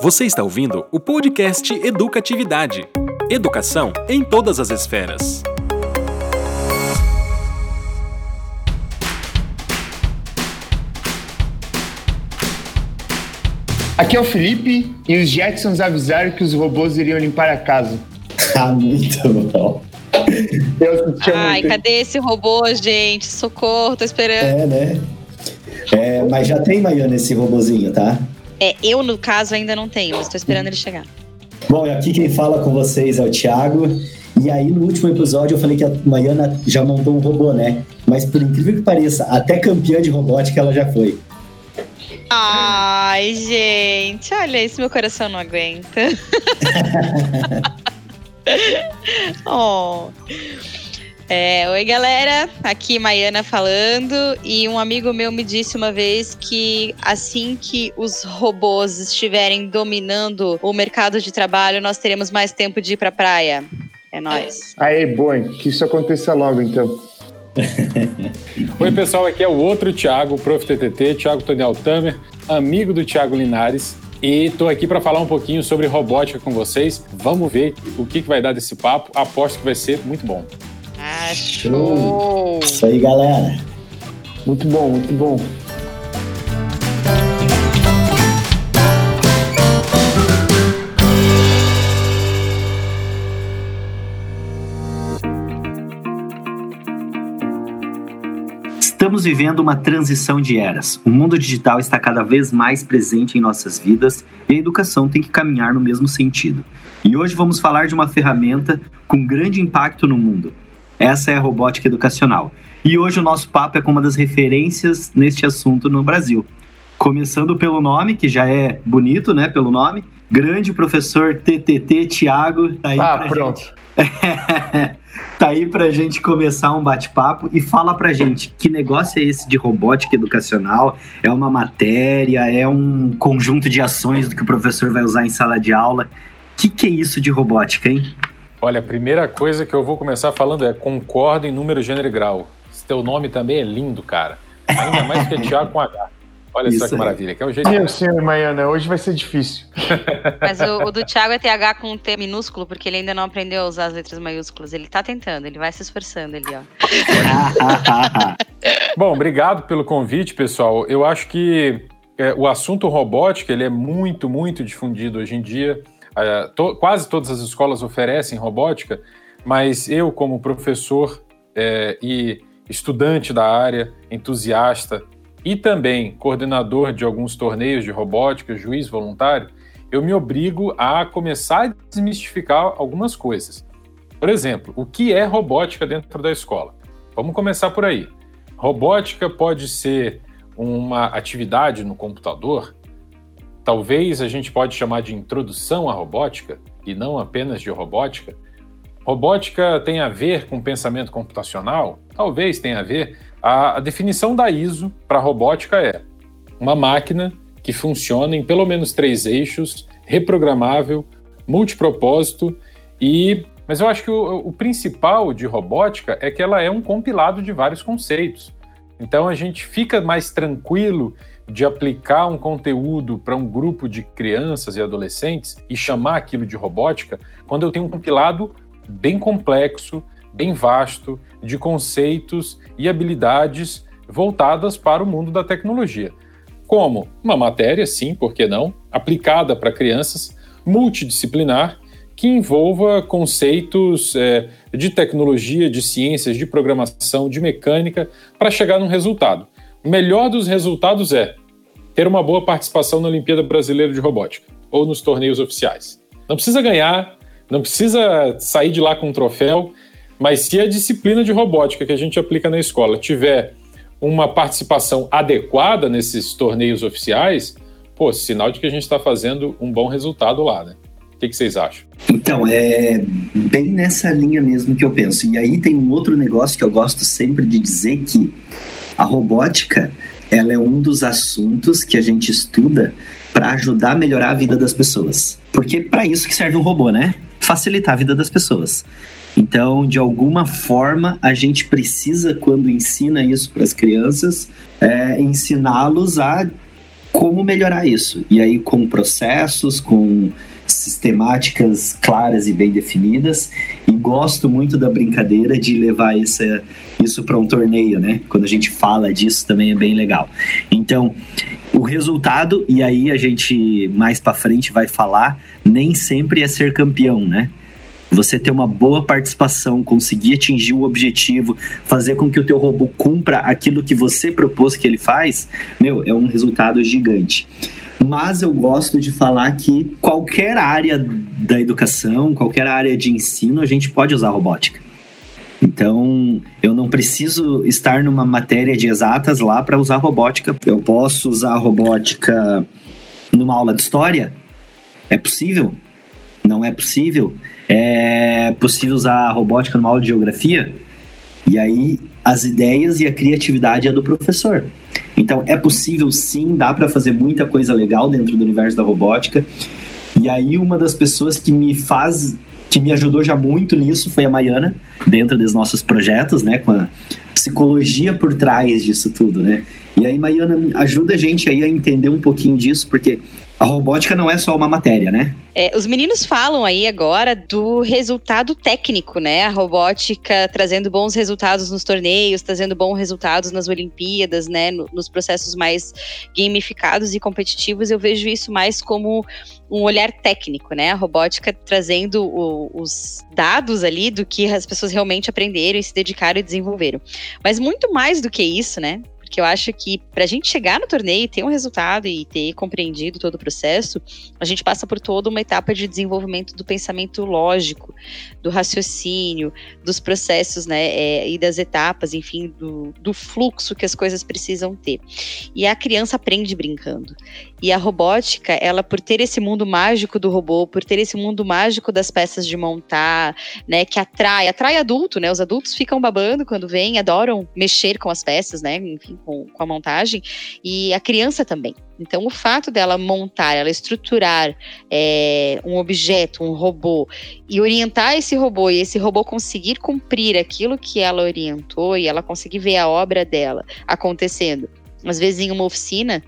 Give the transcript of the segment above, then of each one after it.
Você está ouvindo o podcast Educatividade. Educação em todas as esferas. Aqui é o Felipe e os Jetsons avisaram que os robôs iriam limpar a casa. Ah, muito bom. Ai, muito... cadê esse robô, gente? Socorro, tô esperando. É, né? É, mas já tem, Maiana, esse robozinho, tá? É, eu, no caso, ainda não tenho, mas tô esperando ele chegar. Bom, aqui quem fala com vocês é o Thiago. E aí, no último episódio, eu falei que a Maiana já montou um robô, né? Mas por incrível que pareça, até campeã de robótica ela já foi. Ai, gente, olha isso, meu coração não aguenta. oh. É, oi galera, aqui Maiana falando e um amigo meu me disse uma vez que assim que os robôs estiverem dominando o mercado de trabalho, nós teremos mais tempo de ir pra praia. É nóis. Aí, bom, que isso aconteça logo então. Oi pessoal, aqui é o outro Thiago, Prof. TTT, Thiago Toniel Tamer, amigo do Thiago Linares. E tô aqui para falar um pouquinho sobre robótica com vocês. Vamos ver o que, que vai dar desse papo. Aposto que vai ser muito bom. Show! Isso aí, galera. Muito bom, muito bom. Estamos vivendo uma transição de eras. O mundo digital está cada vez mais presente em nossas vidas e a educação tem que caminhar no mesmo sentido. E hoje vamos falar de uma ferramenta com grande impacto no mundo, essa é a robótica educacional. E hoje o nosso papo é com uma das referências neste assunto no Brasil. Começando pelo nome, que já é bonito, né? Pelo nome. Grande professor TTT Tiago. Tá aí ah, pronto. Gente... tá aí pra gente começar um bate-papo e fala pra gente que negócio é esse de robótica educacional? É uma matéria? É um conjunto de ações do que o professor vai usar em sala de aula? O que, que é isso de robótica, hein? Olha, a primeira coisa que eu vou começar falando é concordo em número, gênero e grau. Esse teu nome também é lindo, cara. Ainda mais que é Tiago com H. Olha Isso só que aí. maravilha. Que é o jeito Meu senhor, Maiana, hoje vai ser difícil. Mas o, o, do Thiago é TH com um T minúsculo, porque ele ainda não aprendeu a usar as letras maiúsculas. Ele tá tentando, ele vai se esforçando ali, ó. Bom, obrigado pelo convite, pessoal. Eu acho que é, o assunto robótica ele é muito, muito difundido hoje em dia. Uh, to, quase todas as escolas oferecem robótica, mas eu, como professor é, e estudante da área, entusiasta e também coordenador de alguns torneios de robótica, juiz voluntário, eu me obrigo a começar a desmistificar algumas coisas. Por exemplo, o que é robótica dentro da escola? Vamos começar por aí. Robótica pode ser uma atividade no computador talvez a gente pode chamar de introdução à robótica e não apenas de robótica. Robótica tem a ver com pensamento computacional? Talvez tenha a ver. A, a definição da ISO para robótica é uma máquina que funciona em pelo menos três eixos, reprogramável, multipropósito e. Mas eu acho que o, o principal de robótica é que ela é um compilado de vários conceitos. Então a gente fica mais tranquilo de aplicar um conteúdo para um grupo de crianças e adolescentes e chamar aquilo de robótica, quando eu tenho um compilado bem complexo, bem vasto, de conceitos e habilidades voltadas para o mundo da tecnologia. Como uma matéria, sim, por que não, aplicada para crianças, multidisciplinar, que envolva conceitos é, de tecnologia, de ciências, de programação, de mecânica, para chegar num resultado. Melhor dos resultados é ter uma boa participação na Olimpíada Brasileira de Robótica ou nos torneios oficiais. Não precisa ganhar, não precisa sair de lá com um troféu, mas se a disciplina de robótica que a gente aplica na escola tiver uma participação adequada nesses torneios oficiais, pô, sinal de que a gente está fazendo um bom resultado lá, né? O que, que, vocês acham? Então, é bem nessa linha mesmo que eu penso. E aí tem um outro negócio que eu gosto sempre de dizer que a robótica, ela é um dos assuntos que a gente estuda para ajudar a melhorar a vida das pessoas. Porque para isso que serve um robô, né? Facilitar a vida das pessoas. Então, de alguma forma, a gente precisa, quando ensina isso para as crianças, é, ensiná-los a como melhorar isso. E aí, com processos, com sistemáticas claras e bem definidas. E gosto muito da brincadeira de levar essa, isso para um torneio, né? Quando a gente fala disso também é bem legal. Então, o resultado, e aí a gente mais para frente vai falar, nem sempre é ser campeão, né? Você ter uma boa participação, conseguir atingir o objetivo, fazer com que o teu robô cumpra aquilo que você propôs que ele faz, meu, é um resultado gigante mas eu gosto de falar que qualquer área da educação, qualquer área de ensino, a gente pode usar robótica. Então, eu não preciso estar numa matéria de exatas lá para usar robótica. Eu posso usar robótica numa aula de história? É possível? Não é possível? É possível usar robótica numa aula de geografia? E aí, as ideias e a criatividade é do professor. Então, é possível sim, dá para fazer muita coisa legal dentro do universo da robótica. E aí, uma das pessoas que me faz, que me ajudou já muito nisso foi a Maiana, dentro dos nossos projetos, né, com a psicologia por trás disso tudo, né? E aí, Maiana, ajuda a gente aí a entender um pouquinho disso, porque a robótica não é só uma matéria, né? É, os meninos falam aí agora do resultado técnico, né? A robótica trazendo bons resultados nos torneios, trazendo bons resultados nas Olimpíadas, né? No, nos processos mais gamificados e competitivos. Eu vejo isso mais como um olhar técnico, né? A robótica trazendo o, os dados ali do que as pessoas realmente aprenderam e se dedicaram e desenvolveram. Mas muito mais do que isso, né? Porque eu acho que para a gente chegar no torneio, ter um resultado e ter compreendido todo o processo, a gente passa por toda uma etapa de desenvolvimento do pensamento lógico, do raciocínio, dos processos, né, é, e das etapas, enfim, do, do fluxo que as coisas precisam ter. E a criança aprende brincando. E a robótica, ela por ter esse mundo mágico do robô, por ter esse mundo mágico das peças de montar, né, que atrai, atrai adulto, né? Os adultos ficam babando quando vêm, adoram mexer com as peças, né? Enfim, com, com a montagem. E a criança também. Então, o fato dela montar, ela estruturar é, um objeto, um robô, e orientar esse robô, e esse robô conseguir cumprir aquilo que ela orientou, e ela conseguir ver a obra dela acontecendo, às vezes em uma oficina,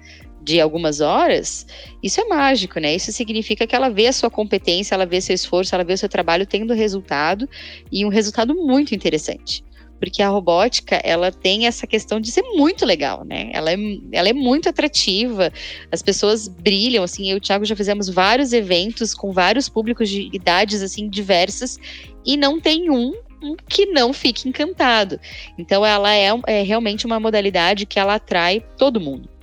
de algumas horas, isso é mágico, né? Isso significa que ela vê a sua competência, ela vê seu esforço, ela vê o seu trabalho tendo resultado e um resultado muito interessante. Porque a robótica, ela tem essa questão de ser muito legal, né? Ela é, ela é muito atrativa, as pessoas brilham, assim, eu e o Thiago já fizemos vários eventos com vários públicos de idades, assim, diversas, e não tem um que não fique encantado. Então, ela é, é realmente uma modalidade que ela atrai todo mundo.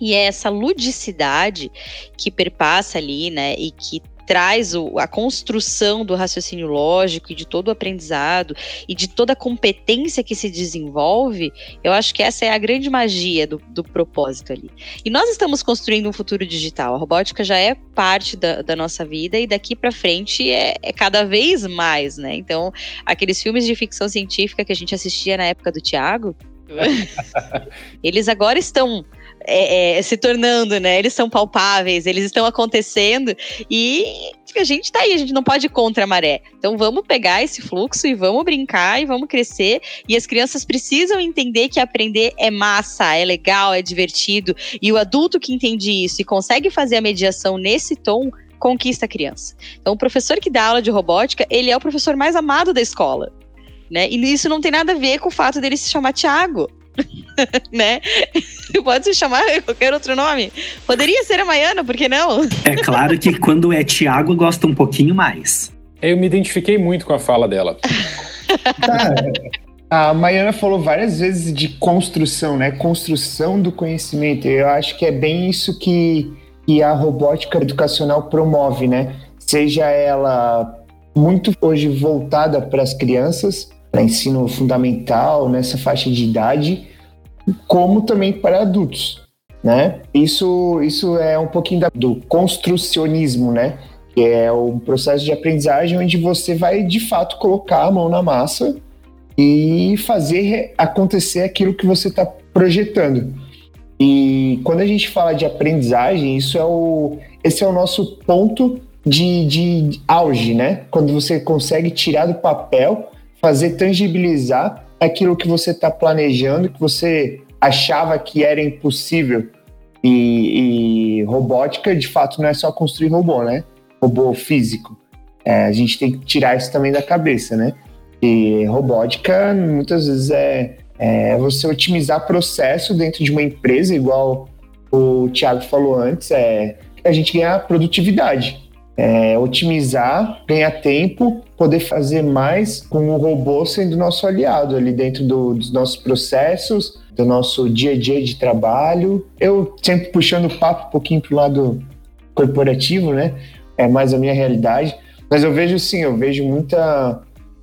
E é essa ludicidade que perpassa ali, né, e que traz o, a construção do raciocínio lógico e de todo o aprendizado e de toda a competência que se desenvolve, eu acho que essa é a grande magia do, do propósito ali. E nós estamos construindo um futuro digital. A robótica já é parte da, da nossa vida e daqui para frente é, é, cada vez mais, né? Então, aqueles filmes de ficção científica que a gente assistia na época do Tiago, eles agora estão é, é, se tornando, né? Eles são palpáveis, eles estão acontecendo e a gente tá aí, a gente não pode ir contra a maré. Então vamos pegar esse fluxo e vamos brincar e vamos crescer. E as crianças precisam entender que aprender é massa, é legal, é divertido. E o adulto que entende isso e consegue fazer a mediação nesse tom conquista a criança. Então o professor que dá aula de robótica, ele é o professor mais amado da escola. Né? E isso não tem nada a ver com o fato dele se chamar Tiago. né? Pode se chamar qualquer outro nome. Poderia ser a Maiana, por que não? É claro que quando é Tiago, gosta um pouquinho mais. Eu me identifiquei muito com a fala dela. a Maiana falou várias vezes de construção, né? Construção do conhecimento. Eu acho que é bem isso que, que a robótica educacional promove, né? Seja ela muito hoje voltada para as crianças, para ensino fundamental, nessa faixa de idade, como também para adultos, né? Isso, isso é um pouquinho da, do construcionismo, né? Que é um processo de aprendizagem onde você vai, de fato, colocar a mão na massa e fazer acontecer aquilo que você está projetando. E quando a gente fala de aprendizagem, isso é o, esse é o nosso ponto de, de auge, né? Quando você consegue tirar do papel fazer tangibilizar aquilo que você está planejando, que você achava que era impossível. E, e, robótica, de fato, não é só construir robô, né? Robô físico. É, a gente tem que tirar isso também da cabeça, né? E robótica, muitas vezes, é, é você otimizar processo dentro de uma empresa, igual o Thiago falou antes, é a gente ganhar produtividade. É, otimizar, ganhar tempo, poder fazer mais com o robô sendo nosso aliado ali dentro do, dos nossos processos, do nosso dia a dia de trabalho. Eu sempre puxando o papo um pouquinho para o lado corporativo, né? É mais a minha realidade. Mas eu vejo sim, eu vejo muita,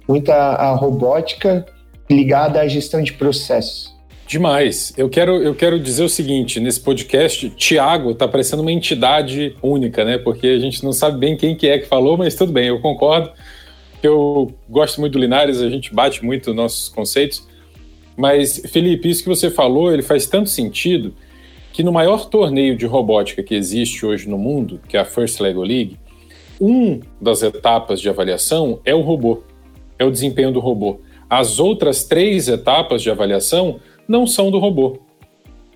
muita a robótica ligada à gestão de processos. Demais. Eu quero, eu quero dizer o seguinte: nesse podcast, Tiago está parecendo uma entidade única, né? Porque a gente não sabe bem quem que é que falou, mas tudo bem, eu concordo. Eu gosto muito do Linares, a gente bate muito nossos conceitos. Mas, Felipe, isso que você falou, ele faz tanto sentido que no maior torneio de robótica que existe hoje no mundo, que é a First Lego League, um das etapas de avaliação é o robô, é o desempenho do robô. As outras três etapas de avaliação não são do robô.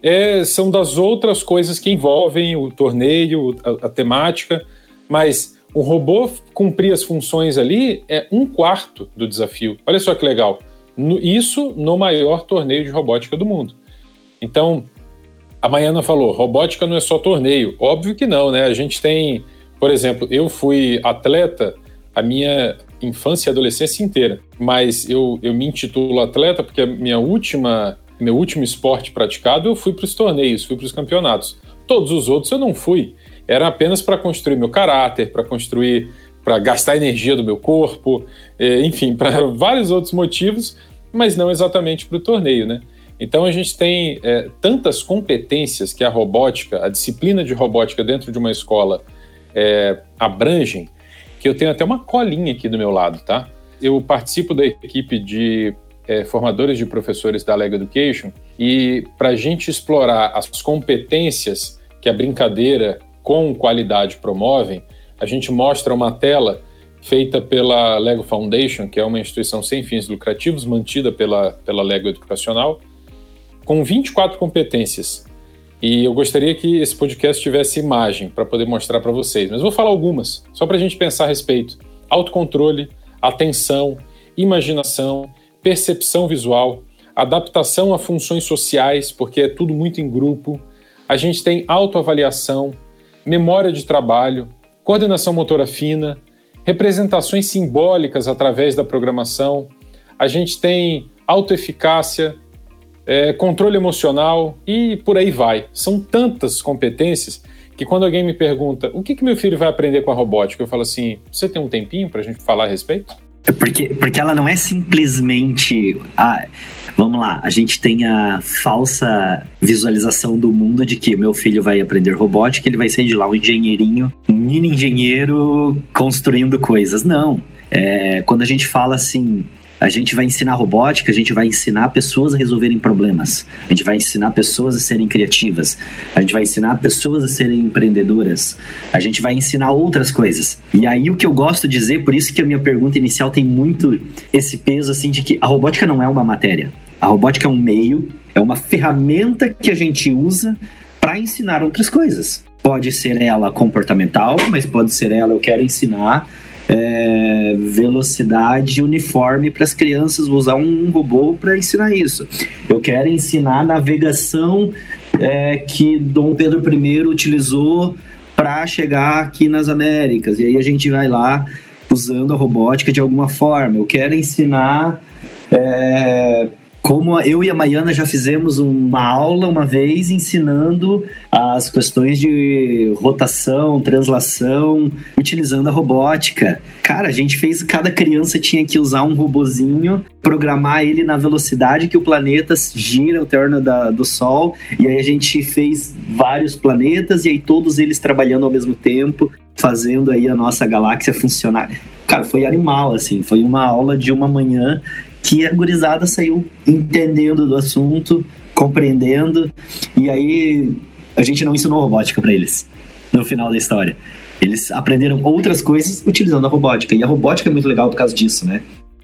É, são das outras coisas que envolvem o torneio, a, a temática, mas o robô cumprir as funções ali é um quarto do desafio. Olha só que legal. No, isso no maior torneio de robótica do mundo. Então, a Maiana falou: robótica não é só torneio. Óbvio que não, né? A gente tem, por exemplo, eu fui atleta a minha infância e adolescência inteira, mas eu, eu me intitulo atleta porque a minha última meu último esporte praticado, eu fui para os torneios, fui para os campeonatos. Todos os outros eu não fui. Era apenas para construir meu caráter, para construir, para gastar energia do meu corpo, é, enfim, para vários outros motivos, mas não exatamente para o torneio, né? Então a gente tem é, tantas competências que a robótica, a disciplina de robótica dentro de uma escola é, abrangem, que eu tenho até uma colinha aqui do meu lado, tá? Eu participo da equipe de é, formadores de professores da Lego Education e para a gente explorar as competências que a brincadeira com qualidade promovem, a gente mostra uma tela feita pela Lego Foundation, que é uma instituição sem fins lucrativos mantida pela, pela Lego Educacional, com 24 competências. E eu gostaria que esse podcast tivesse imagem para poder mostrar para vocês, mas vou falar algumas, só para a gente pensar a respeito. Autocontrole, atenção, imaginação, percepção visual, adaptação a funções sociais, porque é tudo muito em grupo. A gente tem autoavaliação, memória de trabalho, coordenação motora fina, representações simbólicas através da programação. A gente tem autoeficácia, é, controle emocional e por aí vai. São tantas competências que quando alguém me pergunta o que, que meu filho vai aprender com a robótica, eu falo assim: você tem um tempinho para a gente falar a respeito? Porque, porque ela não é simplesmente. Ah, vamos lá, a gente tem a falsa visualização do mundo de que meu filho vai aprender robótica, ele vai ser de lá um engenheirinho, um mini engenheiro construindo coisas. Não. É, quando a gente fala assim, a gente vai ensinar robótica, a gente vai ensinar pessoas a resolverem problemas. A gente vai ensinar pessoas a serem criativas. A gente vai ensinar pessoas a serem empreendedoras. A gente vai ensinar outras coisas. E aí o que eu gosto de dizer, por isso que a minha pergunta inicial tem muito esse peso assim de que a robótica não é uma matéria. A robótica é um meio, é uma ferramenta que a gente usa para ensinar outras coisas. Pode ser ela comportamental, mas pode ser ela eu quero ensinar é, velocidade uniforme para as crianças, vou usar um robô para ensinar isso. Eu quero ensinar navegação é, que Dom Pedro I utilizou para chegar aqui nas Américas. E aí a gente vai lá usando a robótica de alguma forma. Eu quero ensinar é, como eu e a Maiana já fizemos uma aula uma vez ensinando as questões de rotação, translação, utilizando a robótica. Cara, a gente fez, cada criança tinha que usar um robozinho, programar ele na velocidade que o planeta gira ao torno da, do Sol, e aí a gente fez vários planetas e aí todos eles trabalhando ao mesmo tempo, fazendo aí a nossa galáxia funcionar. Cara, foi animal, assim, foi uma aula de uma manhã que a gurizada saiu entendendo do assunto, compreendendo, e aí a gente não ensinou robótica para eles no final da história. Eles aprenderam outras coisas utilizando a robótica, e a robótica é muito legal por causa disso, né?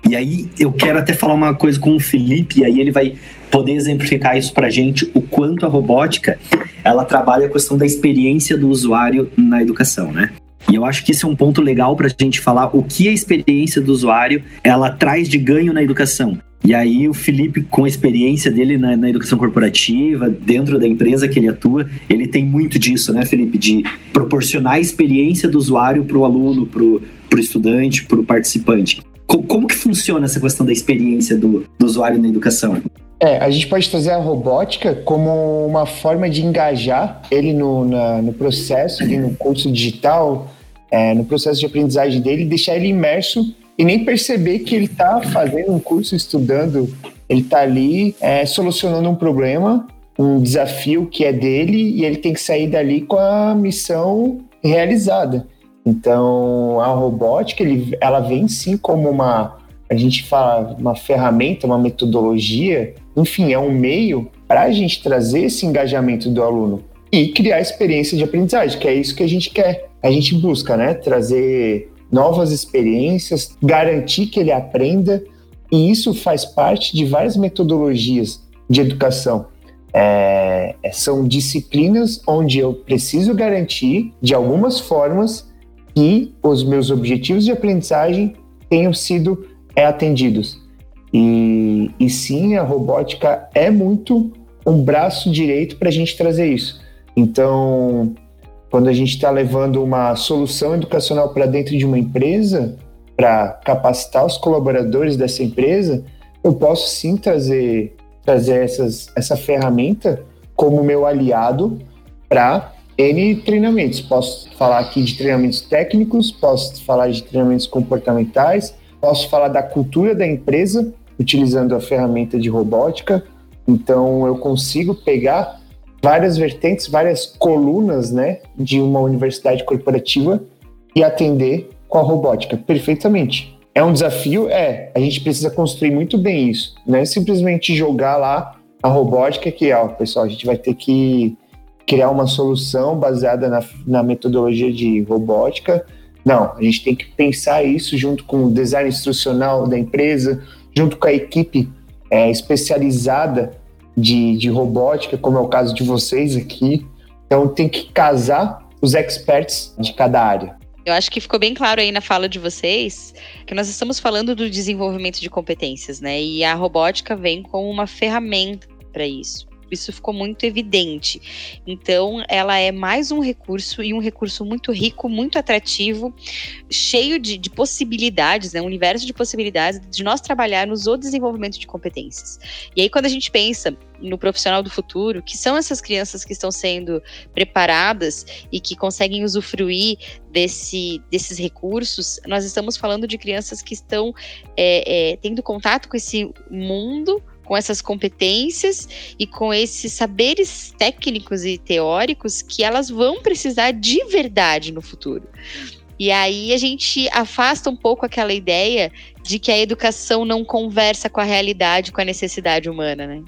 E aí eu quero até falar uma coisa com o Felipe, e aí ele vai poder exemplificar isso para gente, o quanto a robótica ela trabalha a questão da experiência do usuário na educação, né? E eu acho que esse é um ponto legal para a gente falar o que a experiência do usuário ela traz de ganho na educação. E aí o Felipe, com a experiência dele na, na, educação corporativa, dentro da empresa que ele atua, ele tem muito disso, né, Felipe? De proporcionar a experiência do usuário para o aluno, para o estudante, para o participante. Como, como, que funciona essa questão da experiência do, do usuário na educação? É, a gente pode trazer a robótica como uma forma de engajar ele no, na, no processo, no curso digital, é, no processo de aprendizagem dele, deixar ele imerso e nem perceber que ele está fazendo um curso, estudando, ele está ali é, solucionando um problema, um desafio que é dele e ele tem que sair dali com a missão realizada. Então, a robótica, ele, ela vem sim como uma, a gente fala, uma ferramenta, uma metodologia enfim, é um meio para a gente trazer esse engajamento do aluno e criar experiência de aprendizagem, que é isso que a gente quer. A gente busca, né? Trazer novas experiências, garantir que ele aprenda, e isso faz parte de várias metodologias de educação. É, são disciplinas onde eu preciso garantir, de algumas formas, que os meus objetivos de aprendizagem tenham sido é, atendidos. E, e sim, a robótica é muito um braço direito para a gente trazer isso. Então, quando a gente está levando uma solução educacional para dentro de uma empresa, para capacitar os colaboradores dessa empresa, eu posso sim trazer, trazer essas, essa ferramenta como meu aliado para N treinamentos. Posso falar aqui de treinamentos técnicos, posso falar de treinamentos comportamentais, posso falar da cultura da empresa, utilizando a ferramenta de robótica. Então eu consigo pegar várias vertentes, várias colunas, né, de uma universidade corporativa e atender com a robótica perfeitamente. É um desafio, é. A gente precisa construir muito bem isso, não é simplesmente jogar lá a robótica que, ó, pessoal, a gente vai ter que criar uma solução baseada na, na metodologia de robótica. Não, a gente tem que pensar isso junto com o design instrucional da empresa, junto com a equipe é, especializada de, de robótica, como é o caso de vocês aqui. Então tem que casar os experts de cada área. Eu acho que ficou bem claro aí na fala de vocês que nós estamos falando do desenvolvimento de competências, né? E a robótica vem como uma ferramenta para isso isso ficou muito evidente. Então, ela é mais um recurso e um recurso muito rico, muito atrativo, cheio de, de possibilidades, né? Um universo de possibilidades de nós trabalharmos o desenvolvimento de competências. E aí, quando a gente pensa no profissional do futuro, que são essas crianças que estão sendo preparadas e que conseguem usufruir desse, desses recursos, nós estamos falando de crianças que estão é, é, tendo contato com esse mundo com essas competências e com esses saberes técnicos e teóricos que elas vão precisar de verdade no futuro. E aí a gente afasta um pouco aquela ideia de que a educação não conversa com a realidade, com a necessidade humana, né?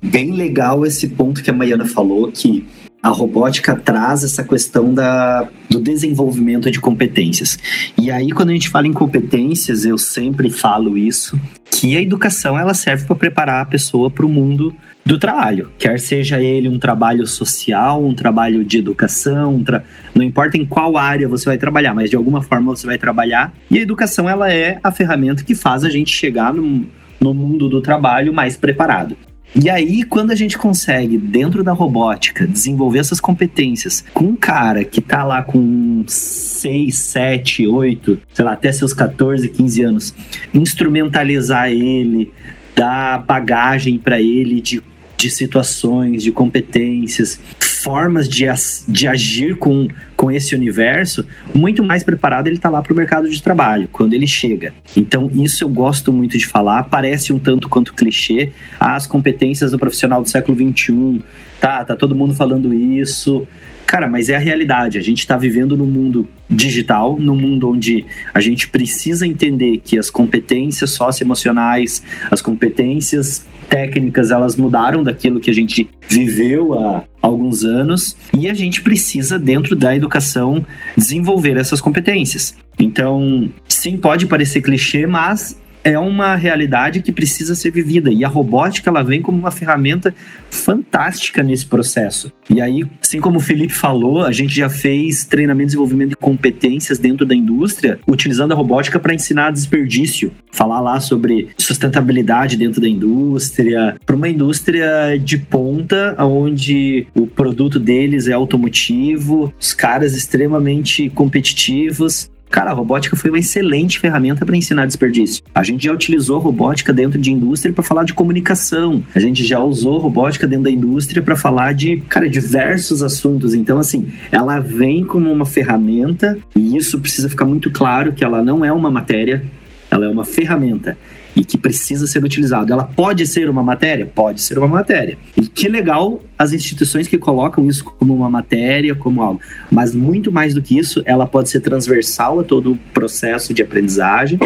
Bem legal esse ponto que a Maiana falou, que a robótica traz essa questão da, do desenvolvimento de competências. E aí, quando a gente fala em competências, eu sempre falo isso, que a educação ela serve para preparar a pessoa para o mundo do trabalho, quer seja ele um trabalho social, um trabalho de educação, um tra... não importa em qual área você vai trabalhar, mas de alguma forma você vai trabalhar. E a educação ela é a ferramenta que faz a gente chegar no, no mundo do trabalho mais preparado. E aí, quando a gente consegue, dentro da robótica, desenvolver essas competências com um cara que tá lá com 6, 7, 8, sei lá, até seus 14, 15 anos, instrumentalizar ele, dar bagagem para ele de, de situações, de competências, formas de, de agir com, com esse universo, muito mais preparado ele está lá para o mercado de trabalho, quando ele chega. Então, isso eu gosto muito de falar, parece um tanto quanto clichê, as competências do profissional do século XXI, tá, tá todo mundo falando isso, Cara, mas é a realidade. A gente está vivendo num mundo digital, num mundo onde a gente precisa entender que as competências socioemocionais, as competências técnicas, elas mudaram daquilo que a gente viveu há alguns anos e a gente precisa, dentro da educação, desenvolver essas competências. Então, sim, pode parecer clichê, mas é uma realidade que precisa ser vivida. E a robótica ela vem como uma ferramenta fantástica nesse processo. E aí, assim como o Felipe falou, a gente já fez treinamento desenvolvimento de competências dentro da indústria, utilizando a robótica para ensinar desperdício, falar lá sobre sustentabilidade dentro da indústria, para uma indústria de ponta, onde o produto deles é automotivo, os caras extremamente competitivos, Cara, a robótica foi uma excelente ferramenta para ensinar desperdício. A gente já utilizou robótica dentro de indústria para falar de comunicação. A gente já usou robótica dentro da indústria para falar de, cara, diversos assuntos. Então, assim, ela vem como uma ferramenta e isso precisa ficar muito claro que ela não é uma matéria, ela é uma ferramenta e que precisa ser utilizado. Ela pode ser uma matéria? Pode ser uma matéria. E que legal as instituições que colocam isso como uma matéria, como algo. Mas muito mais do que isso, ela pode ser transversal a todo o processo de aprendizagem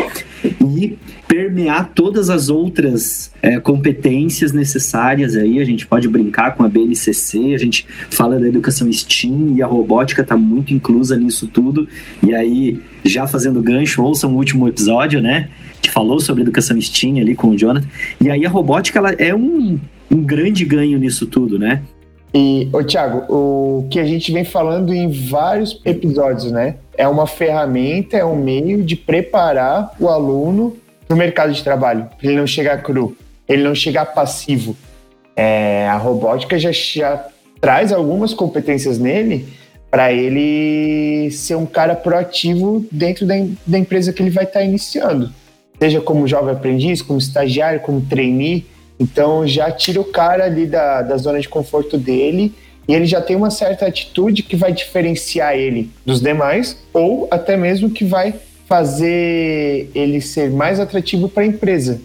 e permear todas as outras é, competências necessárias aí. A gente pode brincar com a BNCC, a gente fala da educação STEAM e a robótica está muito inclusa nisso tudo. E aí, já fazendo gancho, ouçam o último episódio, né? Falou sobre educação STEAM ali com o Jonathan. E aí a robótica ela é um, um grande ganho nisso tudo, né? E, ô Thiago, o que a gente vem falando em vários episódios, né? É uma ferramenta, é um meio de preparar o aluno para o mercado de trabalho, para ele não chegar cru, ele não chegar passivo. É, a robótica já, já traz algumas competências nele para ele ser um cara proativo dentro da, da empresa que ele vai estar tá iniciando, seja como jovem aprendiz, como estagiário, como trainee. Então já tira o cara ali da, da zona de conforto dele e ele já tem uma certa atitude que vai diferenciar ele dos demais ou até mesmo que vai fazer ele ser mais atrativo para a empresa.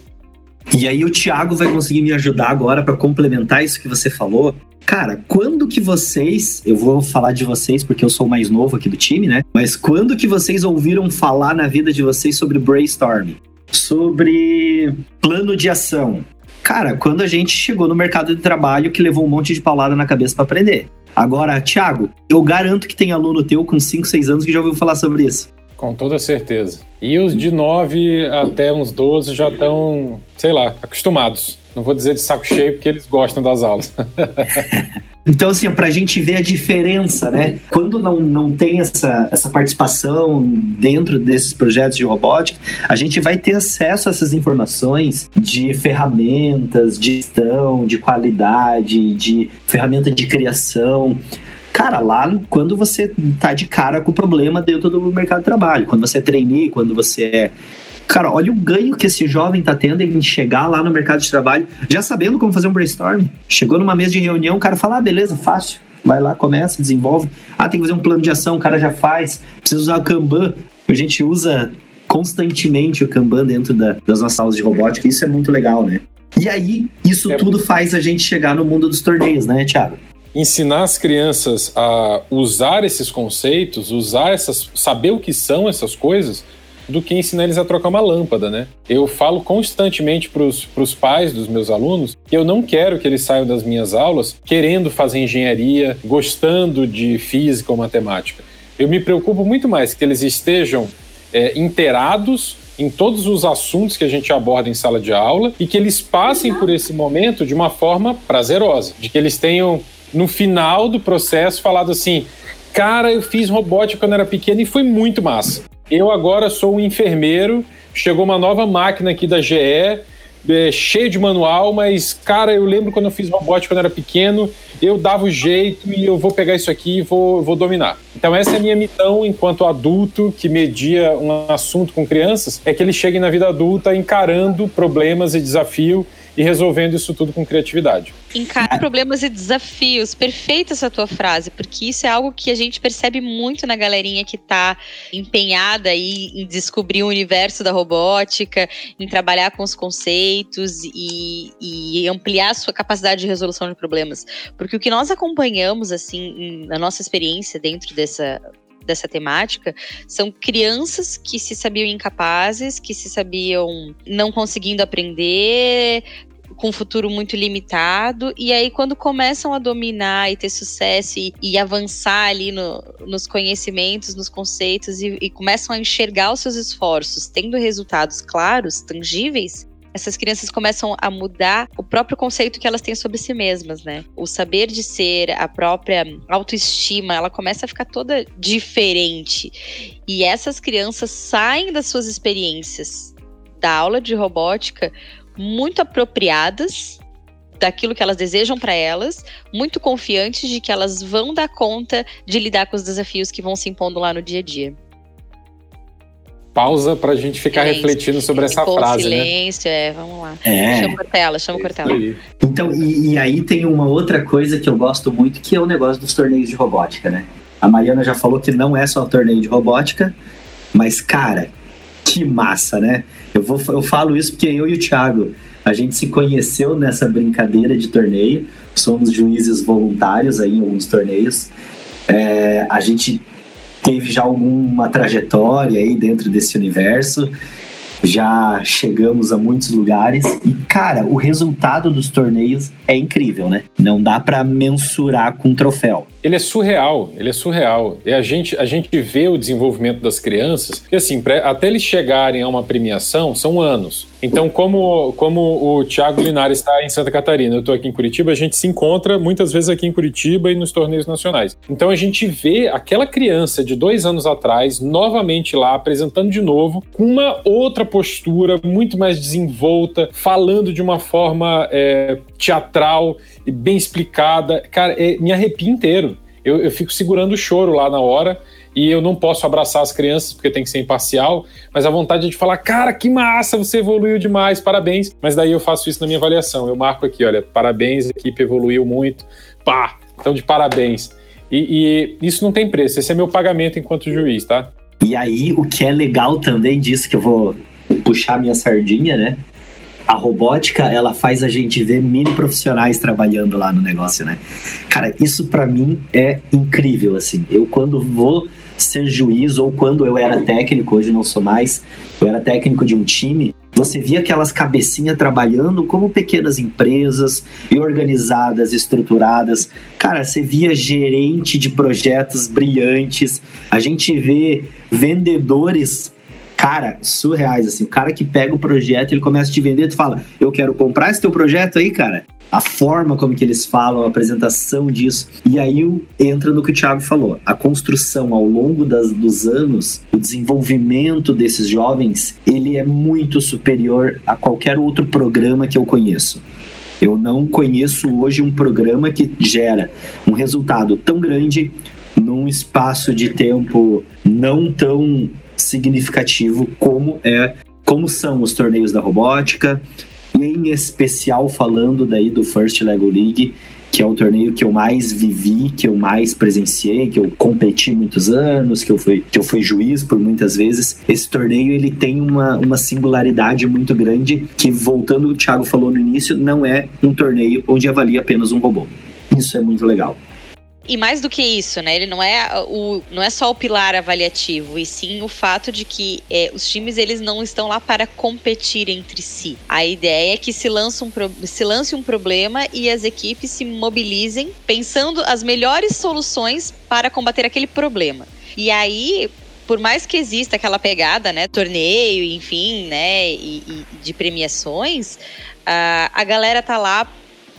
E aí o Thiago vai conseguir me ajudar agora para complementar isso que você falou. Cara, quando que vocês, eu vou falar de vocês porque eu sou o mais novo aqui do time, né? Mas quando que vocês ouviram falar na vida de vocês sobre brainstorming? Sobre plano de ação? Cara, quando a gente chegou no mercado de trabalho que levou um monte de paulada na cabeça para aprender. Agora, Thiago, eu garanto que tem aluno teu com 5, 6 anos que já ouviu falar sobre isso. Com toda certeza. E os de 9 até uns 12 já estão, sei lá, acostumados. Não vou dizer de saco cheio porque eles gostam das aulas. Então, assim, para a gente ver a diferença, né? Quando não, não tem essa, essa participação dentro desses projetos de robótica, a gente vai ter acesso a essas informações de ferramentas, de gestão, de qualidade, de ferramenta de criação. Cara, lá quando você tá de cara com o problema dentro do mercado de trabalho, quando você é trainee, quando você é Cara, olha o ganho que esse jovem tá tendo em chegar lá no mercado de trabalho, já sabendo como fazer um brainstorm. Chegou numa mesa de reunião, o cara fala: ah, beleza, fácil. Vai lá, começa, desenvolve. Ah, tem que fazer um plano de ação, o cara já faz. Precisa usar o Kanban. A gente usa constantemente o Kanban dentro da, das nossas aulas de robótica, isso é muito legal, né? E aí, isso é tudo faz a gente chegar no mundo dos torneios, né, Thiago? ensinar as crianças a usar esses conceitos, usar essas, saber o que são essas coisas, do que ensinar eles a trocar uma lâmpada, né? Eu falo constantemente para os pais dos meus alunos que eu não quero que eles saiam das minhas aulas querendo fazer engenharia, gostando de física ou matemática. Eu me preocupo muito mais que eles estejam é, inteirados em todos os assuntos que a gente aborda em sala de aula e que eles passem por esse momento de uma forma prazerosa, de que eles tenham no final do processo falado assim: cara, eu fiz robótica quando era pequeno e foi muito massa. Eu agora sou um enfermeiro, chegou uma nova máquina aqui da GE, é, cheio de manual, mas, cara, eu lembro quando eu fiz robótica quando era pequeno, eu dava o jeito e eu vou pegar isso aqui e vou, vou dominar. Então, essa é a minha missão enquanto adulto que media um assunto com crianças, é que eles cheguem na vida adulta encarando problemas e desafios e resolvendo isso tudo com criatividade. Encarar problemas e desafios. Perfeita essa tua frase, porque isso é algo que a gente percebe muito na galerinha que está empenhada aí em descobrir o universo da robótica, em trabalhar com os conceitos e, e ampliar a sua capacidade de resolução de problemas. Porque o que nós acompanhamos, assim, na nossa experiência dentro dessa dessa temática são crianças que se sabiam incapazes, que se sabiam não conseguindo aprender, com um futuro muito limitado. E aí, quando começam a dominar e ter sucesso e, e avançar ali no, nos conhecimentos, nos conceitos e, e começam a enxergar os seus esforços, tendo resultados claros, tangíveis, essas crianças começam a mudar o próprio conceito que elas têm sobre si mesmas, né? O saber de ser, a própria autoestima, ela começa a ficar toda diferente. E essas crianças saem das suas experiências da aula de robótica muito apropriadas daquilo que elas desejam para elas, muito confiantes de que elas vão dar conta de lidar com os desafios que vão se impondo lá no dia a dia pausa para a gente ficar silêncio. refletindo sobre essa Pô, frase, silêncio, né? é, vamos lá. É. Chama o Cortella, chama o Cortella. Então, e, e, aí tem uma outra coisa que eu gosto muito, que é o negócio dos torneios de robótica, né? A Mariana já falou que não é só torneio de robótica, mas, cara, que massa, né? Eu, vou, eu falo isso porque eu e o Thiago, a gente se conheceu nessa brincadeira de torneio, somos juízes voluntários aí em alguns torneios. É, a gente teve já alguma trajetória aí dentro desse universo, já chegamos a muitos lugares. E, cara, o resultado dos torneios é incrível, né? Não dá para mensurar com um troféu ele é surreal, ele é surreal. E a gente, a gente vê o desenvolvimento das crianças, e assim, pra, até eles chegarem a uma premiação, são anos. Então, como, como o Thiago Linares está em Santa Catarina, eu estou aqui em Curitiba, a gente se encontra muitas vezes aqui em Curitiba e nos torneios nacionais. Então, a gente vê aquela criança de dois anos atrás, novamente lá, apresentando de novo, com uma outra postura, muito mais desenvolta, falando de uma forma é, teatral e bem explicada. Cara, é, me arrepia inteiro eu, eu fico segurando o choro lá na hora e eu não posso abraçar as crianças porque tem que ser imparcial, mas a vontade é de falar, cara, que massa, você evoluiu demais, parabéns. Mas daí eu faço isso na minha avaliação. Eu marco aqui, olha, parabéns, a equipe evoluiu muito, pá, então de parabéns. E, e isso não tem preço, esse é meu pagamento enquanto juiz, tá? E aí, o que é legal também disso, que eu vou puxar minha sardinha, né? A robótica, ela faz a gente ver mini profissionais trabalhando lá no negócio, né? Cara, isso para mim é incrível, assim. Eu quando vou ser juiz ou quando eu era técnico, hoje não sou mais, eu era técnico de um time, você via aquelas cabecinhas trabalhando como pequenas empresas e organizadas, estruturadas. Cara, você via gerente de projetos brilhantes. A gente vê vendedores cara, surreais, assim. O cara que pega o projeto, ele começa a te vender, tu fala, eu quero comprar esse teu projeto aí, cara. A forma como que eles falam, a apresentação disso. E aí entra no que o Thiago falou. A construção ao longo das, dos anos, o desenvolvimento desses jovens, ele é muito superior a qualquer outro programa que eu conheço. Eu não conheço hoje um programa que gera um resultado tão grande num espaço de tempo não tão significativo como é como são os torneios da robótica, e em especial falando daí do First Lego League, que é o torneio que eu mais vivi, que eu mais presenciei, que eu competi muitos anos, que eu fui, que eu fui juiz por muitas vezes. Esse torneio ele tem uma, uma singularidade muito grande que, voltando o Thiago falou no início, não é um torneio onde avalia apenas um robô. Isso é muito legal. E mais do que isso, né? Ele não é o não é só o pilar avaliativo, e sim o fato de que é, os times eles não estão lá para competir entre si. A ideia é que se lance um, se lance um problema e as equipes se mobilizem pensando as melhores soluções para combater aquele problema. E aí, por mais que exista aquela pegada, né, torneio, enfim, né, e, e de premiações, a, a galera tá lá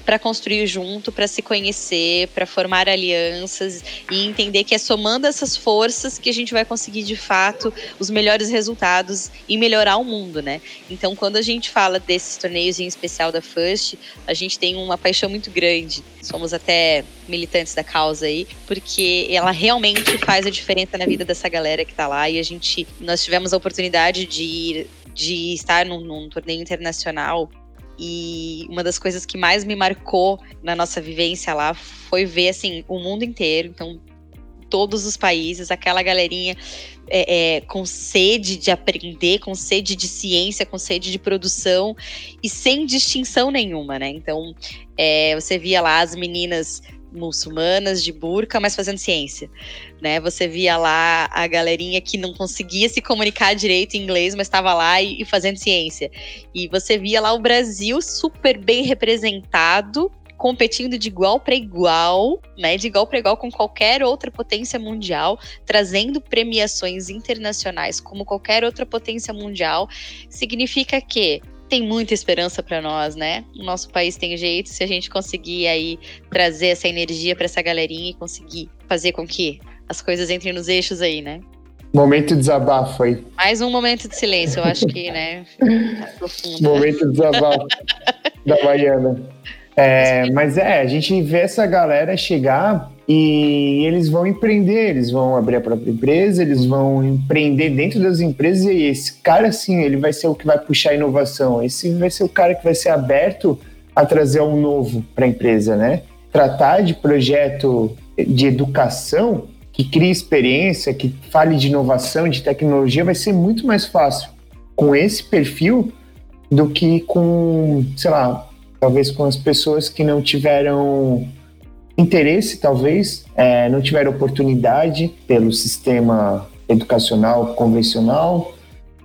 para construir junto, para se conhecer, para formar alianças e entender que é somando essas forças que a gente vai conseguir de fato os melhores resultados e melhorar o mundo, né? Então, quando a gente fala desses torneios em especial da First, a gente tem uma paixão muito grande. Somos até militantes da causa aí, porque ela realmente faz a diferença na vida dessa galera que tá lá e a gente nós tivemos a oportunidade de ir de estar num, num torneio internacional e uma das coisas que mais me marcou na nossa vivência lá foi ver assim o mundo inteiro, então todos os países, aquela galerinha é, é, com sede de aprender, com sede de ciência, com sede de produção e sem distinção nenhuma, né? Então é, você via lá as meninas muçulmanas de burca, mas fazendo ciência, né? Você via lá a galerinha que não conseguia se comunicar direito em inglês, mas estava lá e, e fazendo ciência. E você via lá o Brasil super bem representado competindo de igual para igual, né, de igual para igual com qualquer outra potência mundial, trazendo premiações internacionais como qualquer outra potência mundial, significa que tem muita esperança para nós, né? O nosso país tem jeito se a gente conseguir aí trazer essa energia para essa galerinha e conseguir fazer com que as coisas entrem nos eixos aí, né? Momento de desabafo aí. Mais um momento de silêncio, eu acho que, né? Profundo, Momento de desabafo da Baiana. É, mas é, a gente vê essa galera chegar e eles vão empreender, eles vão abrir a própria empresa, eles vão empreender dentro das empresas e esse cara, sim, ele vai ser o que vai puxar a inovação. Esse vai ser o cara que vai ser aberto a trazer um novo para a empresa, né? Tratar de projeto de educação que crie experiência, que fale de inovação, de tecnologia, vai ser muito mais fácil com esse perfil do que com, sei lá, talvez com as pessoas que não tiveram interesse, talvez, é, não tiveram oportunidade pelo sistema educacional convencional,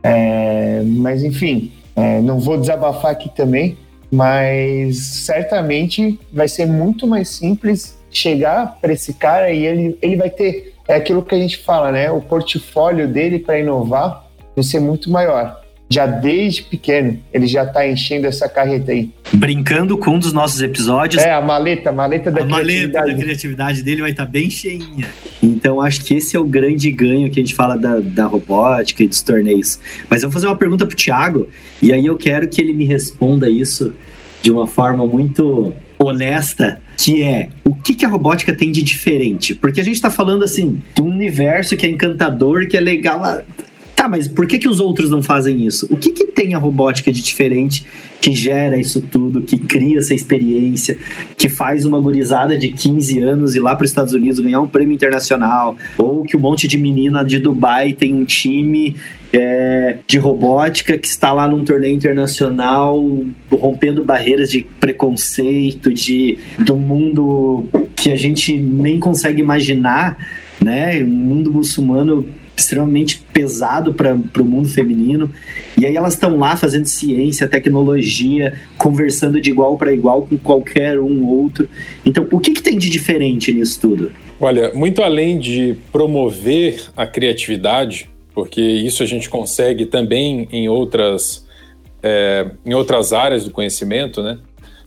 é, mas enfim, é, não vou desabafar aqui também, mas certamente vai ser muito mais simples chegar para esse cara e ele, ele vai ter, é aquilo que a gente fala, né? O portfólio dele para inovar vai ser muito maior já desde pequeno, ele já está enchendo essa carreta aí. Brincando com um dos nossos episódios. É, a maleta, a maleta da a criatividade. maleta da criatividade dele vai estar tá bem cheinha. Então, acho que esse é o grande ganho que a gente fala da, da robótica e dos torneios. Mas eu vou fazer uma pergunta pro Thiago, e aí eu quero que ele me responda isso de uma forma muito honesta, que é o que, que a robótica tem de diferente? Porque a gente está falando assim de um universo que é encantador, que é legal Tá, mas por que, que os outros não fazem isso? O que, que tem a robótica de diferente que gera isso tudo, que cria essa experiência, que faz uma gurizada de 15 anos ir lá para os Estados Unidos ganhar um prêmio internacional, ou que um monte de menina de Dubai tem um time é, de robótica que está lá num torneio internacional rompendo barreiras de preconceito, de do mundo que a gente nem consegue imaginar, né? Um mundo muçulmano extremamente pesado para o mundo feminino. E aí elas estão lá fazendo ciência, tecnologia, conversando de igual para igual com qualquer um outro. Então, o que, que tem de diferente nisso tudo? Olha, muito além de promover a criatividade, porque isso a gente consegue também em outras, é, em outras áreas do conhecimento, né?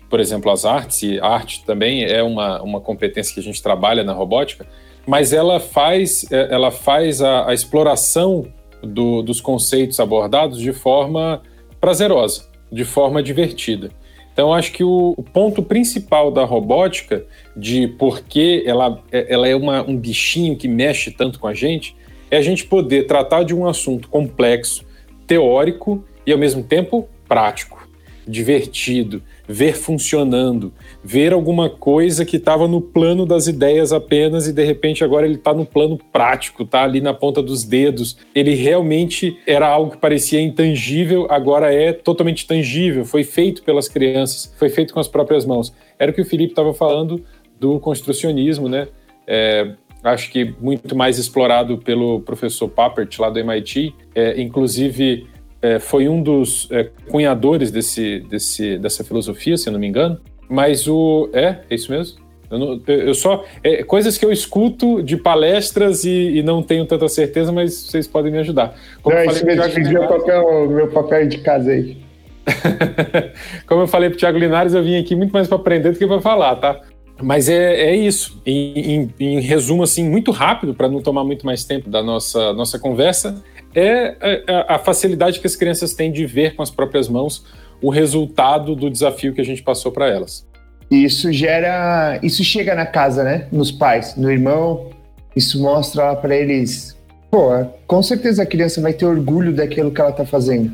Por exemplo, as artes, e arte também é uma, uma competência que a gente trabalha na robótica mas ela faz, é, ela faz a, a exploração do, dos conceitos abordados de forma prazerosa, de forma divertida. Então, acho que o, o, ponto principal da robótica, de por que ela, é, ela é uma, um bichinho que mexe tanto com a gente, é a gente poder tratar de um assunto complexo, teórico e, ao mesmo tempo, prático, divertido, ver funcionando, ver alguma coisa que estava no plano das ideias apenas e de repente agora ele está no plano prático, está ali na ponta dos dedos. Ele realmente era algo que parecia intangível, agora é totalmente tangível, foi feito pelas crianças, foi feito com as próprias mãos. Era o que o Felipe estava falando do construcionismo, né? É, acho que muito mais explorado pelo professor Papert lá do MIT, é, inclusive é, foi um dos é, cunhadores desse, desse, dessa filosofia, se eu não me engano. Mas o. É, é isso mesmo? Eu, não, eu só. É, coisas que eu escuto de palestras e, e, não tenho tanta certeza, mas vocês podem me ajudar. Como não, eu falei isso mesmo, meu papel, meu papel de casa aí. Como eu falei para o Thiago Linares, eu vim aqui muito mais para aprender do que para falar, tá? Mas é, é isso. Em, em, em, resumo, assim, muito rápido, para não tomar muito mais tempo da nossa, nossa conversa, é a, é, é a facilidade que as crianças têm de ver com as próprias mãos o resultado do desafio que a gente passou para elas. Isso gera. Isso chega na casa, né? Nos pais, no irmão. Isso mostra para eles. Pô, com certeza a criança vai ter orgulho daquilo que ela está fazendo.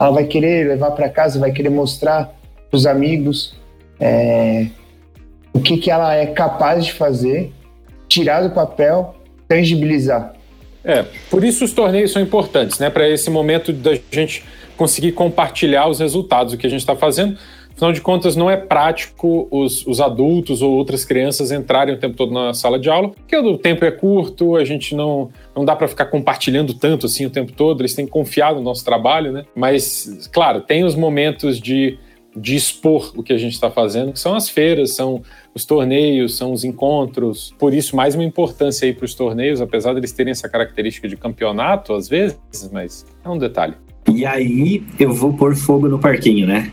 Ela vai querer levar para casa, vai querer mostrar para os amigos é, o que, que ela é capaz de fazer, tirar do papel, tangibilizar. É, por isso os torneios são importantes, né? Para esse momento da gente conseguir compartilhar os resultados do que a gente está fazendo. Afinal de contas, não é prático os, os adultos ou outras crianças entrarem o tempo todo na sala de aula, porque o tempo é curto, a gente não, não dá para ficar compartilhando tanto assim o tempo todo, eles têm que confiar no nosso trabalho, né? Mas, claro, tem os momentos de, de expor o que a gente está fazendo, que são as feiras, são os torneios, são os encontros. Por isso, mais uma importância aí para os torneios, apesar deles terem essa característica de campeonato às vezes, mas é um detalhe. E aí eu vou pôr fogo no parquinho, né?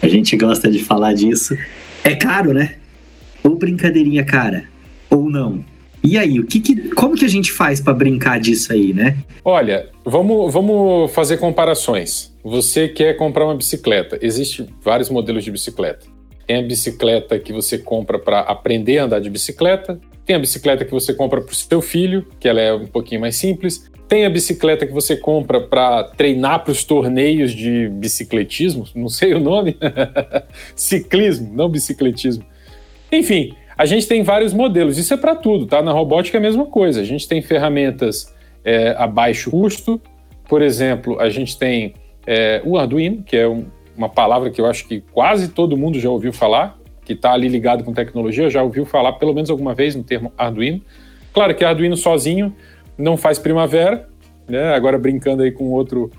A gente gosta de falar disso. É caro, né? Ou brincadeirinha cara, ou não. E aí, o que, que como que a gente faz para brincar disso aí, né? Olha, vamos, vamos fazer comparações. Você quer comprar uma bicicleta? Existem vários modelos de bicicleta. Tem a bicicleta que você compra para aprender a andar de bicicleta. Tem a bicicleta que você compra para o seu filho, que ela é um pouquinho mais simples. Tem a bicicleta que você compra para treinar para os torneios de bicicletismo, não sei o nome. Ciclismo, não bicicletismo. Enfim, a gente tem vários modelos. Isso é para tudo, tá? Na robótica é a mesma coisa. A gente tem ferramentas é, a baixo custo. Por exemplo, a gente tem é, o Arduino, que é um, uma palavra que eu acho que quase todo mundo já ouviu falar, que está ali ligado com tecnologia, já ouviu falar pelo menos alguma vez no termo Arduino. Claro que Arduino sozinho não faz primavera, né? agora brincando aí com outro,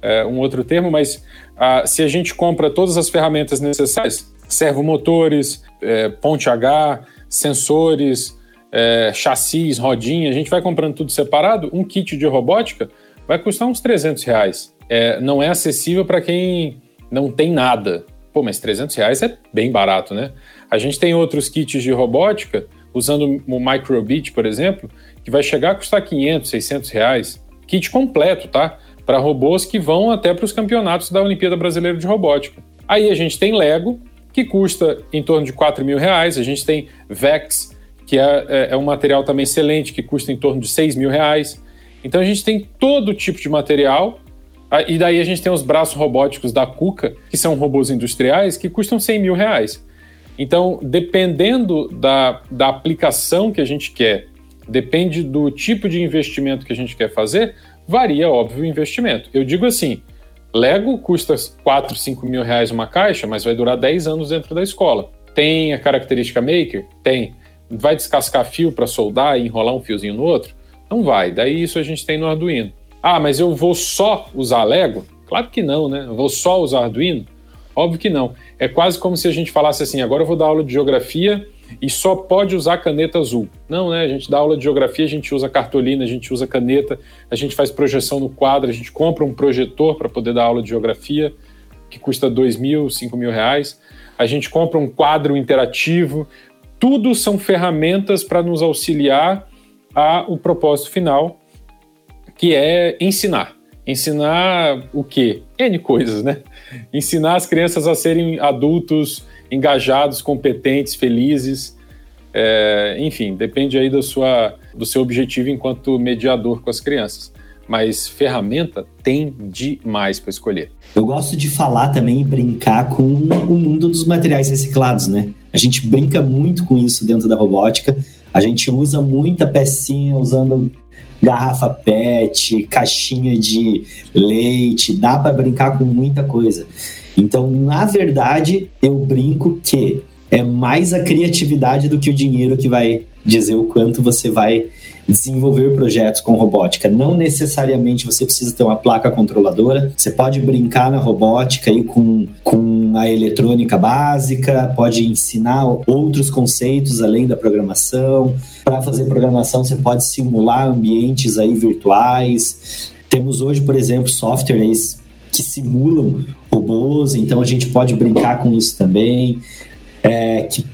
é, um outro termo, mas ah, se a gente compra todas as ferramentas necessárias, servomotores, é, ponte H, sensores, é, chassis, rodinha, a gente vai comprando tudo separado, um kit de robótica vai custar uns 300 reais. É, não é acessível para quem não tem nada. Pô, mas 300 reais é bem barato, né? A gente tem outros kits de robótica, usando o Microbit, por exemplo, que vai chegar a custar 500, 600 reais. Kit completo, tá? Para robôs que vão até para os campeonatos da Olimpíada Brasileira de Robótica. Aí a gente tem Lego, que custa em torno de 4 mil reais. A gente tem Vex, que é, é, é um material também excelente, que custa em torno de 6 mil reais. Então a gente tem todo tipo de material. Ah, e daí a gente tem os braços robóticos da Kuka, que são robôs industriais, que custam 100 mil reais. Então, dependendo da, da aplicação que a gente quer depende do tipo de investimento que a gente quer fazer, varia, óbvio, o investimento. Eu digo assim, Lego custa 4, 5 mil reais uma caixa, mas vai durar 10 anos dentro da escola. Tem a característica maker? Tem. Vai descascar fio para soldar e enrolar um fiozinho no outro? Não vai. Daí isso a gente tem no Arduino. Ah, mas eu vou só usar Lego? Claro que não, né? Eu vou só usar Arduino? Óbvio que não. É quase como se a gente falasse assim: agora eu vou dar aula de geografia e só pode usar caneta azul. Não, né? A gente dá aula de geografia, a gente usa cartolina, a gente usa caneta, a gente faz projeção no quadro, a gente compra um projetor para poder dar aula de geografia, que custa dois mil, cinco mil reais. A gente compra um quadro interativo. Tudo são ferramentas para nos auxiliar a o propósito final, que é ensinar. Ensinar o quê? N coisas, né? Ensinar as crianças a serem adultos engajados, competentes, felizes. É, enfim, depende aí da sua, do seu objetivo enquanto mediador com as crianças. Mas ferramenta tem demais para escolher. Eu gosto de falar também e brincar com o mundo dos materiais reciclados, né? A gente brinca muito com isso dentro da robótica. A gente usa muita pecinha usando garrafa PET, caixinha de leite, dá para brincar com muita coisa. Então, na verdade, eu brinco que é mais a criatividade do que o dinheiro que vai dizer o quanto você vai desenvolver projetos com robótica. Não necessariamente você precisa ter uma placa controladora. Você pode brincar na robótica aí com, com a eletrônica básica, pode ensinar outros conceitos além da programação. Para fazer programação, você pode simular ambientes aí virtuais. Temos hoje, por exemplo, softwares que simulam robôs, então a gente pode brincar com isso também. É, que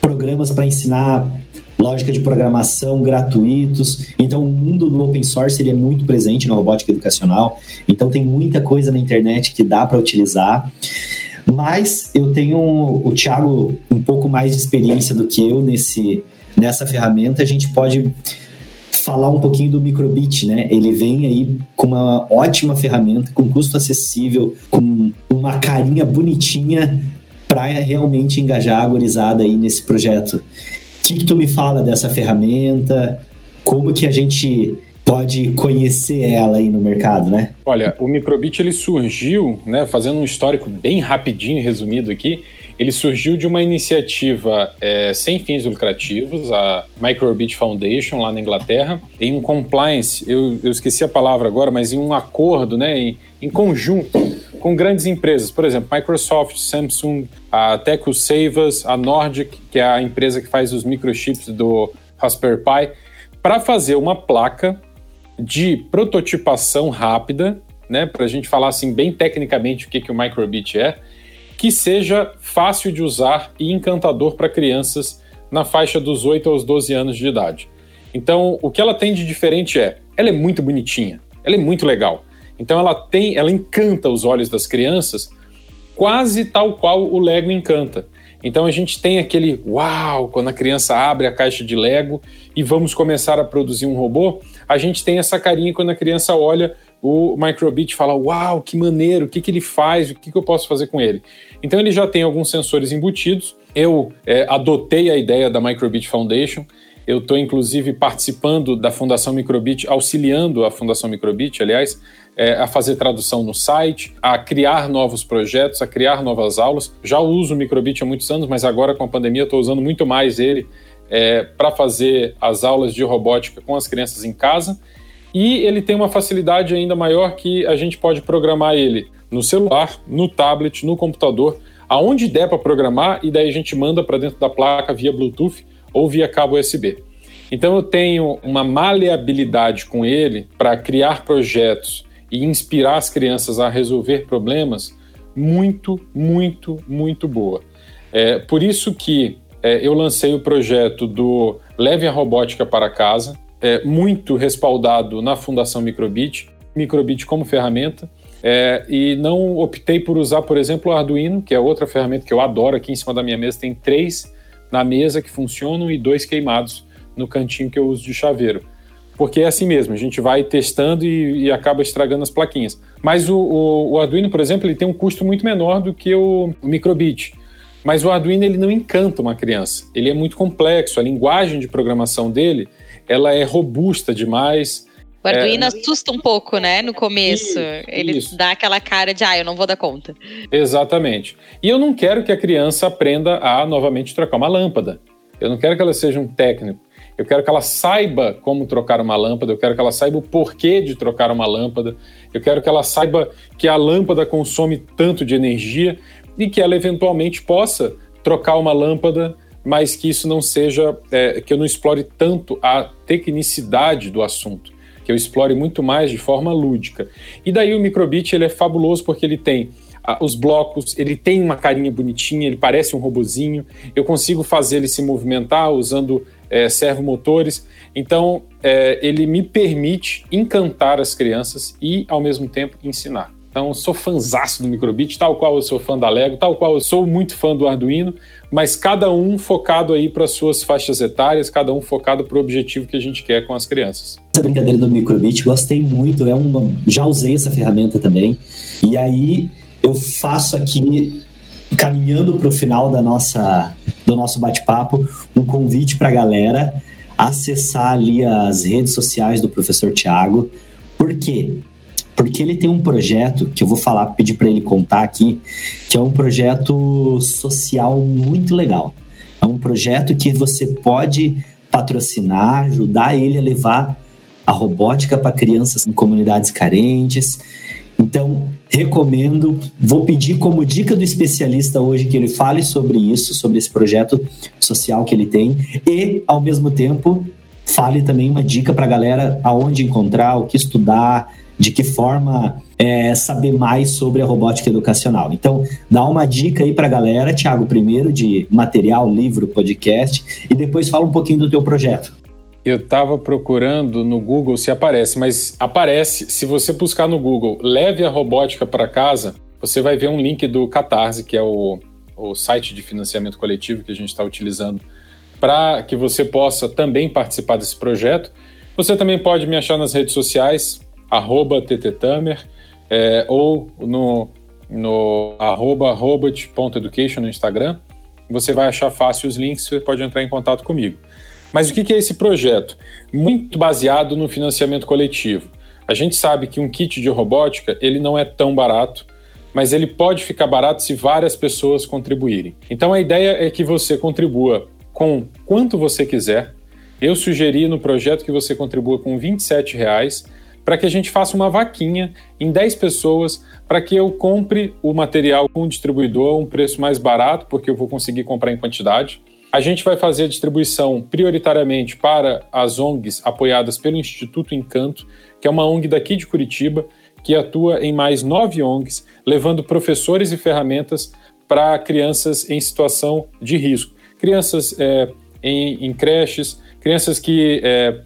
programas para ensinar lógica de programação gratuitos. Então, o mundo do open source ele é muito presente na robótica educacional. Então, tem muita coisa na internet que dá para utilizar. Mas eu tenho o Thiago um pouco mais de experiência do que eu nesse, nessa ferramenta. A gente pode falar um pouquinho do Microbit, né? Ele vem aí com uma ótima ferramenta, com custo acessível, com uma carinha bonitinha para realmente engajar a gorizada aí nesse projeto. Que, que tu me fala dessa ferramenta? Como que a gente pode conhecer ela aí no mercado, né? Olha, o Microbit ele surgiu, né, fazendo um histórico bem rapidinho resumido aqui, ele surgiu de uma iniciativa é, sem fins lucrativos, a Microbit Foundation, lá na Inglaterra, em um compliance, eu, eu esqueci a palavra agora, mas em um acordo, né, em, em conjunto com grandes empresas, por exemplo, Microsoft, Samsung, a Teco Savers, a Nordic, que é a empresa que faz os microchips do Raspberry Pi, para fazer uma placa de prototipação rápida, né, para a gente falar assim bem tecnicamente o que, que o Microbit é, que seja fácil de usar e encantador para crianças na faixa dos 8 aos 12 anos de idade. Então, o que ela tem de diferente é, ela é muito bonitinha, ela é muito legal. Então ela tem, ela encanta os olhos das crianças, quase tal qual o Lego encanta. Então a gente tem aquele uau, quando a criança abre a caixa de Lego e vamos começar a produzir um robô, a gente tem essa carinha quando a criança olha o Microbit fala: Uau, que maneiro, o que, que ele faz, o que, que eu posso fazer com ele. Então ele já tem alguns sensores embutidos. Eu é, adotei a ideia da Microbit Foundation. Eu estou, inclusive, participando da Fundação Microbit, auxiliando a Fundação Microbit, aliás, é, a fazer tradução no site, a criar novos projetos, a criar novas aulas. Já uso o Microbit há muitos anos, mas agora com a pandemia estou usando muito mais ele é, para fazer as aulas de robótica com as crianças em casa e ele tem uma facilidade ainda maior que a gente pode programar ele no celular, no tablet, no computador, aonde der para programar, e daí a gente manda para dentro da placa via Bluetooth ou via cabo USB. Então eu tenho uma maleabilidade com ele para criar projetos e inspirar as crianças a resolver problemas muito, muito, muito boa. É por isso que é, eu lancei o projeto do Leve a Robótica para Casa, é, muito respaldado na Fundação Microbit, Microbit como ferramenta, é, e não optei por usar, por exemplo, o Arduino, que é outra ferramenta que eu adoro. Aqui em cima da minha mesa tem três na mesa que funcionam e dois queimados no cantinho que eu uso de chaveiro. Porque é assim mesmo, a gente vai testando e, e acaba estragando as plaquinhas. Mas o, o, o, Arduino, por exemplo, ele tem um custo muito menor do que o, o Microbit. Mas o Arduino ele não encanta uma criança. Ele é muito complexo, a linguagem de programação dele ela é robusta demais. O Arduino é... assusta um pouco, né, no começo. Isso, Ele isso. dá aquela cara de, ah, eu não vou dar conta. Exatamente. E eu não quero que a criança aprenda a novamente trocar uma lâmpada. Eu não quero que ela seja um técnico. Eu quero que ela saiba como trocar uma lâmpada, eu quero que ela saiba o porquê de trocar uma lâmpada, eu quero que ela saiba que a lâmpada consome tanto de energia e que ela eventualmente possa trocar uma lâmpada mas que isso não seja, é, que eu não explore tanto a tecnicidade do assunto, que eu explore muito mais de forma lúdica. E daí o microbit ele é fabuloso porque ele tem os blocos, ele tem uma carinha bonitinha, ele parece um robozinho, eu consigo fazer ele se movimentar usando é, servomotores, então é, ele me permite encantar as crianças e ao mesmo tempo ensinar. Então, sou fãzaço do microbit, tal qual eu sou fã da Lego, tal qual eu sou muito fã do Arduino, mas cada um focado aí para suas faixas etárias, cada um focado para o objetivo que a gente quer com as crianças. Essa brincadeira do microbit, gostei muito, é uma, já usei essa ferramenta também. E aí eu faço aqui caminhando para o final da nossa do nosso bate-papo, um convite para a galera acessar ali as redes sociais do professor Tiago. Por quê? porque ele tem um projeto que eu vou falar, pedir para ele contar aqui, que é um projeto social muito legal. É um projeto que você pode patrocinar, ajudar ele a levar a robótica para crianças em comunidades carentes. Então, recomendo, vou pedir como dica do especialista hoje que ele fale sobre isso, sobre esse projeto social que ele tem e, ao mesmo tempo, fale também uma dica para a galera aonde encontrar, o que estudar, de que forma é, saber mais sobre a robótica educacional. Então, dá uma dica aí para a galera, Thiago, primeiro de material, livro, podcast, e depois fala um pouquinho do teu projeto. Eu estava procurando no Google se aparece, mas aparece, se você buscar no Google, leve a robótica para casa, você vai ver um link do Catarse, que é o, o site de financiamento coletivo que a gente está utilizando para que você possa também participar desse projeto. Você também pode me achar nas redes sociais, arroba tttamer, é, ou no, no arroba robot.education no Instagram. Você vai achar fácil os links, você pode entrar em contato comigo. Mas o que é esse projeto? Muito baseado no financiamento coletivo. A gente sabe que um kit de robótica ele não é tão barato, mas ele pode ficar barato se várias pessoas contribuírem. Então a ideia é que você contribua com quanto você quiser. Eu sugeri no projeto que você contribua com 27 reais para que a gente faça uma vaquinha em 10 pessoas para que eu compre o material com o distribuidor a um preço mais barato, porque eu vou conseguir comprar em quantidade. A gente vai fazer a distribuição prioritariamente para as ONGs apoiadas pelo Instituto Encanto, que é uma ONG daqui de Curitiba, que atua em mais nove ONGs, levando professores e ferramentas para crianças em situação de risco. Crianças é, em, em, creches, crianças que é,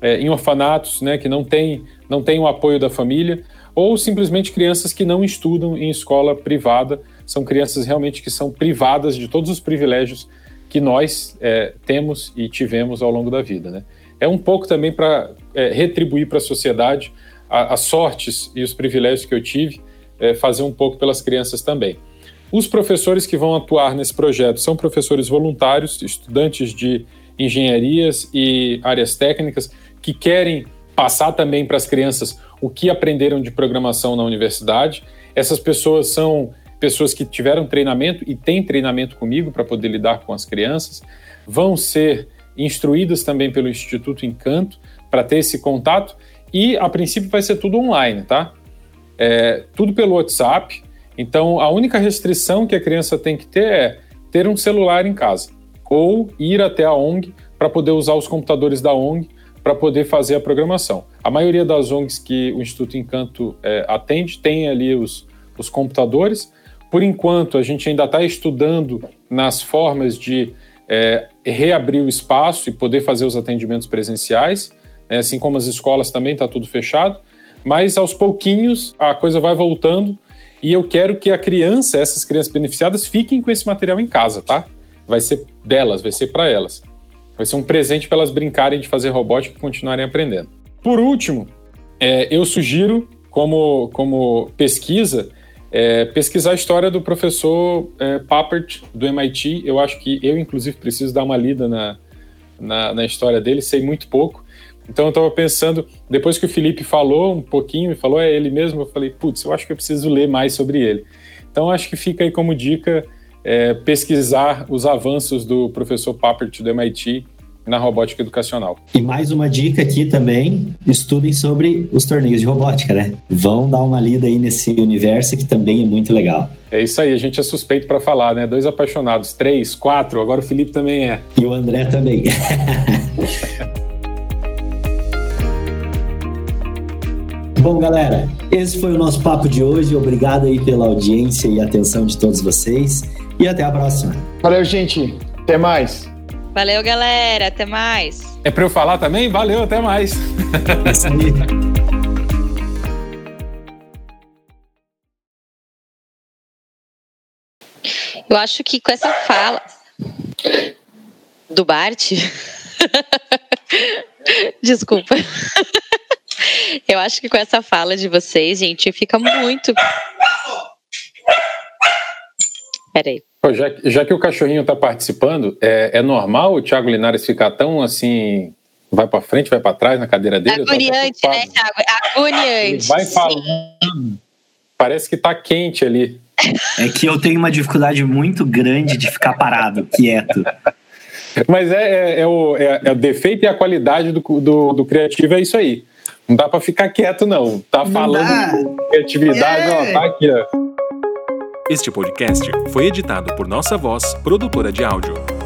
é, em orfanatos, né, que não têm não tem o apoio da família, ou simplesmente crianças que não estudam em escola privada. São crianças realmente que são privadas de todos os privilégios que nós é, temos e tivemos ao longo da vida. Né? É um pouco também para é, retribuir para a sociedade as sortes e os privilégios que eu tive, é, fazer um pouco pelas crianças também. Os professores que vão atuar nesse projeto são professores voluntários, estudantes de engenharias e áreas técnicas que querem passar também para as crianças o que aprenderam de programação na universidade. Essas pessoas são pessoas que tiveram treinamento e têm treinamento comigo para poder lidar com as crianças, vão ser instruídas também pelo Instituto Encanto para ter esse contato e a princípio vai ser tudo online, tá? É, tudo pelo WhatsApp. Então a única restrição que a criança tem que ter é ter um celular em casa ou ir até a ONG para poder usar os computadores da ONG para poder fazer a programação. A maioria das ONGs que o Instituto Encanto é, atende tem ali os, os computadores. Por enquanto, a gente ainda está estudando nas formas de é, reabrir o espaço e poder fazer os atendimentos presenciais, né? assim como as escolas também está tudo fechado. Mas aos pouquinhos a coisa vai voltando e eu quero que a criança, essas crianças beneficiadas, fiquem com esse material em casa, tá? Vai ser delas, vai ser para elas. Vai ser um presente para elas brincarem de fazer robótica e continuarem aprendendo. Por último, é, eu sugiro, como, como pesquisa, é, pesquisar a história do professor é, Papert, do MIT. Eu acho que eu, inclusive, preciso dar uma lida na, na, na história dele, sei muito pouco. Então eu estava pensando, depois que o Felipe falou um pouquinho, falou é ele mesmo, eu falei, putz, eu acho que eu preciso ler mais sobre ele. Então acho que fica aí como dica é, pesquisar os avanços do professor Papert do MIT na robótica educacional. E mais uma dica aqui também, estudem sobre os torneios de robótica, né? Vão dar uma lida aí nesse universo que também é muito legal. É isso aí, a gente é suspeito para falar, né? Dois apaixonados, três, quatro, agora o Felipe também é. E o André também. Bom, galera, esse foi o nosso papo de hoje. Obrigado aí pela audiência e atenção de todos vocês. E até a próxima. Valeu, gente. Até mais. Valeu, galera. Até mais. É para eu falar também? Valeu, até mais. Isso aí. Eu acho que com essa fala do Bart. Desculpa. Eu acho que com essa fala de vocês, gente, fica muito. Peraí. Já, já que o cachorrinho está participando, é, é, normal o Thiago Linares ficar tão assim, vai para frente, vai para trás na cadeira dele? Agoniante, né, Thiago? Agoniante. Ele vai falando, parece que está quente ali. É que eu tenho uma dificuldade muito grande de ficar parado, quieto. Mas é, é, é, o, é, é, o, defeito e a qualidade do, do, do criativo, é isso aí. Não dá para ficar quieto, não. Tá não falando de criatividade, é. ó, tá aqui, ó. Este podcast foi editado por Nossa Voz, produtora de áudio.